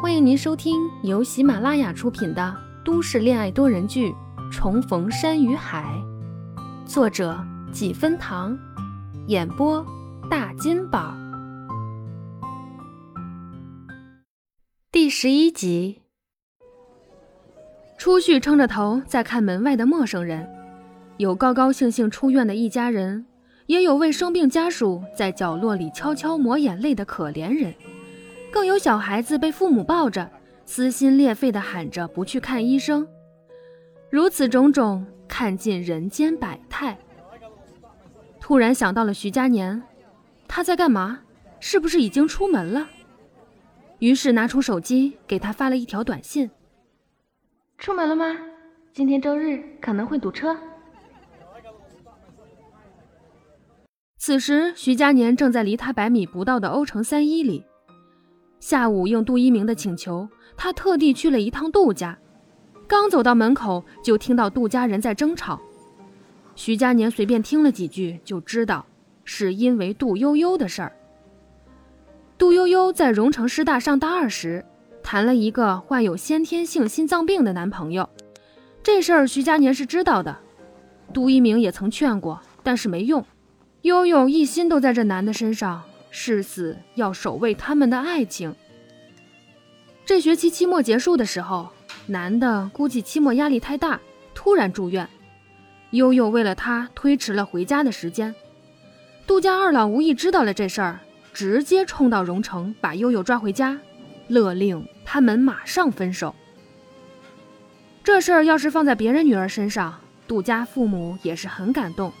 欢迎您收听由喜马拉雅出品的都市恋爱多人剧《重逢山与海》，作者几分糖，演播大金宝，第十一集。初旭撑着头在看门外的陌生人，有高高兴兴出院的一家人，也有为生病家属在角落里悄悄抹眼泪的可怜人。更有小孩子被父母抱着，撕心裂肺地喊着不去看医生。如此种种，看尽人间百态。突然想到了徐佳年，他在干嘛？是不是已经出门了？于是拿出手机给他发了一条短信：“出门了吗？今天周日可能会堵车。”此时，徐佳年正在离他百米不到的欧城三一里。下午应杜一鸣的请求，他特地去了一趟杜家。刚走到门口，就听到杜家人在争吵。徐佳年随便听了几句，就知道是因为杜悠悠的事儿。杜悠悠在荣城师大上大二时，谈了一个患有先天性心脏病的男朋友。这事儿徐佳年是知道的，杜一鸣也曾劝过，但是没用。悠悠一心都在这男的身上。誓死要守卫他们的爱情。这学期期末结束的时候，男的估计期末压力太大，突然住院。悠悠为了他推迟了回家的时间。杜家二老无意知道了这事儿，直接冲到荣城把悠悠抓回家，勒令他们马上分手。这事儿要是放在别人女儿身上，杜家父母也是很感动，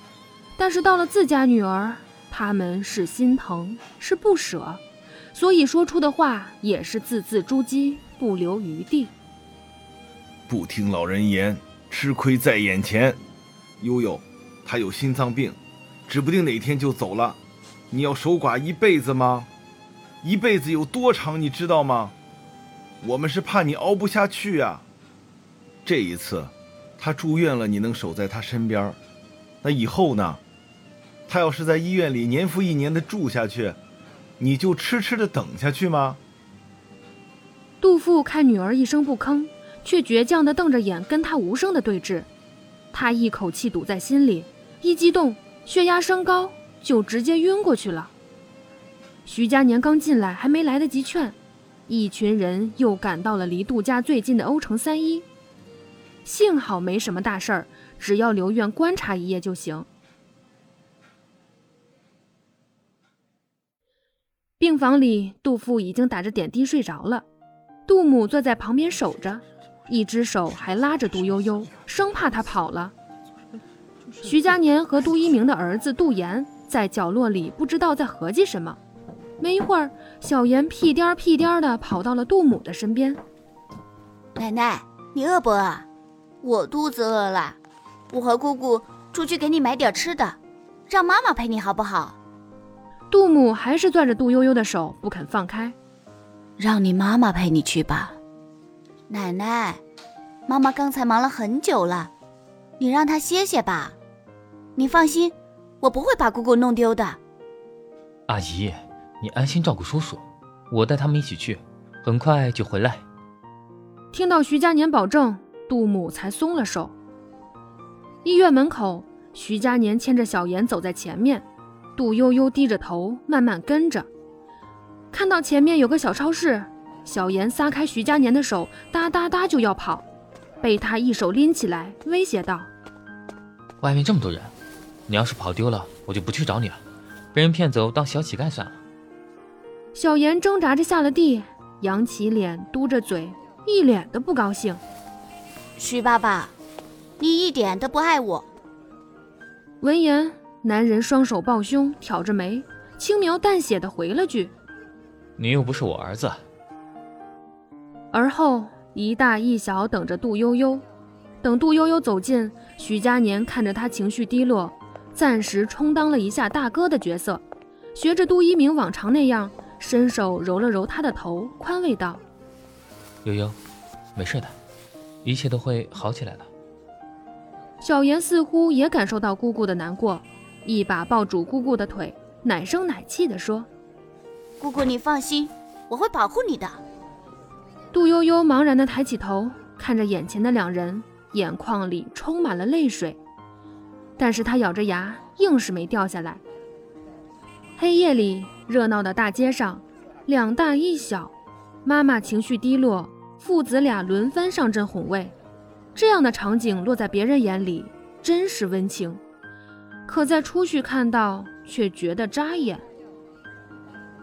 但是到了自家女儿。他们是心疼，是不舍，所以说出的话也是字字珠玑，不留余地。不听老人言，吃亏在眼前。悠悠，他有心脏病，指不定哪天就走了。你要守寡一辈子吗？一辈子有多长，你知道吗？我们是怕你熬不下去啊。这一次，他住院了，你能守在他身边，那以后呢？他要是在医院里年复一年的住下去，你就痴痴的等下去吗？杜父看女儿一声不吭，却倔强的瞪着眼跟他无声的对峙，他一口气堵在心里，一激动血压升高就直接晕过去了。徐佳年刚进来还没来得及劝，一群人又赶到了离杜家最近的欧城三一，幸好没什么大事儿，只要留院观察一夜就行。病房里，杜父已经打着点滴睡着了，杜母坐在旁边守着，一只手还拉着杜悠悠，生怕他跑了。徐佳年和杜一鸣的儿子杜岩在角落里不知道在合计什么。没一会儿，小妍屁颠儿屁颠儿的跑到了杜母的身边：“奶奶，你饿不饿？我肚子饿了，我和姑姑出去给你买点吃的，让妈妈陪你好不好？”杜母还是攥着杜悠悠的手不肯放开，让你妈妈陪你去吧。奶奶，妈妈刚才忙了很久了，你让她歇歇吧。你放心，我不会把姑姑弄丢的。阿姨，你安心照顾叔叔，我带他们一起去，很快就回来。听到徐佳年保证，杜母才松了手。医院门口，徐佳年牵着小妍走在前面。杜悠悠低着头，慢慢跟着。看到前面有个小超市，小妍撒开徐佳年的手，哒哒哒就要跑，被他一手拎起来，威胁道：“外面这么多人，你要是跑丢了，我就不去找你了。被人骗走当小乞丐算了。”小妍挣扎着下了地，扬起脸，嘟着嘴，一脸的不高兴：“徐爸爸，你一点都不爱我。”闻言。男人双手抱胸，挑着眉，轻描淡写的回了句：“你又不是我儿子。”而后一大一小等着杜悠悠。等杜悠悠走近，徐佳年看着他情绪低落，暂时充当了一下大哥的角色，学着杜一鸣往常那样，伸手揉了揉他的头，宽慰道：“悠悠，没事的，一切都会好起来的。”小妍似乎也感受到姑姑的难过。一把抱住姑姑的腿，奶声奶气地说：“姑姑，你放心，我会保护你的。”杜悠悠茫然地抬起头，看着眼前的两人，眼眶里充满了泪水。但是她咬着牙，硬是没掉下来。黑夜里，热闹的大街上，两大一小，妈妈情绪低落，父子俩轮番上阵哄慰。这样的场景落在别人眼里真是温情，可在出去看到却觉得扎眼。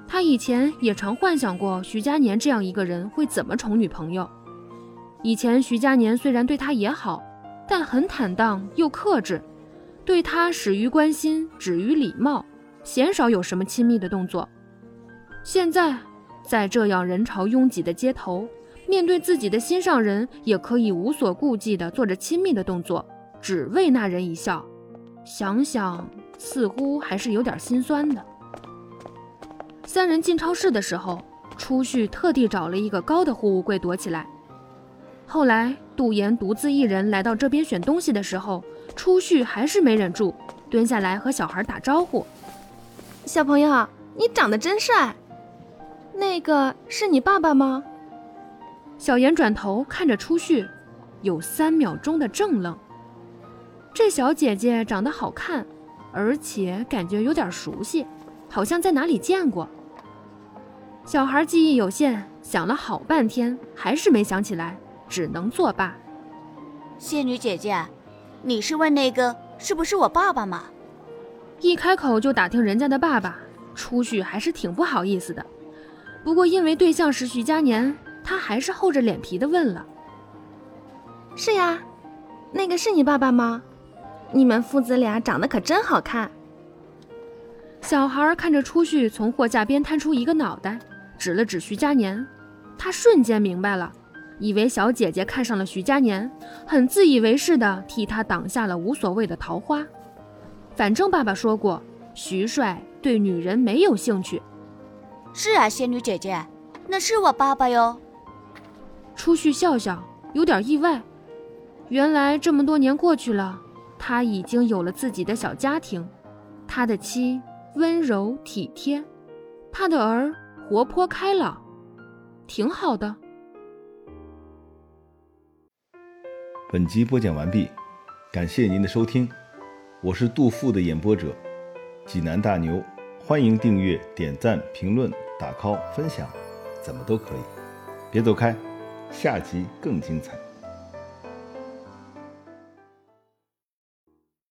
他以前也常幻想过徐佳年这样一个人会怎么宠女朋友。以前徐佳年虽然对他也好，但很坦荡又克制，对他始于关心，止于礼貌，鲜少有什么亲密的动作。现在在这样人潮拥挤的街头。面对自己的心上人，也可以无所顾忌地做着亲密的动作，只为那人一笑。想想，似乎还是有点心酸的。三人进超市的时候，初旭特地找了一个高的货物柜躲起来。后来，杜岩独自一人来到这边选东西的时候，初旭还是没忍住，蹲下来和小孩打招呼：“小朋友，你长得真帅。那个是你爸爸吗？”小妍转头看着初旭，有三秒钟的怔愣。这小姐姐长得好看，而且感觉有点熟悉，好像在哪里见过。小孩记忆有限，想了好半天还是没想起来，只能作罢。仙女姐姐，你是问那个是不是我爸爸吗？一开口就打听人家的爸爸，出去还是挺不好意思的。不过因为对象是徐佳年。他还是厚着脸皮的问了：“是呀，那个是你爸爸吗？你们父子俩长得可真好看。”小孩看着初旭从货架边探出一个脑袋，指了指徐佳年，他瞬间明白了，以为小姐姐看上了徐佳年，很自以为是的替他挡下了无所谓的桃花。反正爸爸说过，徐帅对女人没有兴趣。是啊，仙女姐姐，那是我爸爸哟。初旭笑笑，有点意外。原来这么多年过去了，他已经有了自己的小家庭。他的妻温柔体贴，他的儿活泼开朗，挺好的。本集播讲完毕，感谢您的收听，我是杜甫的演播者济南大牛，欢迎订阅、点赞、评论、打 call、分享，怎么都可以，别走开。下集更精彩。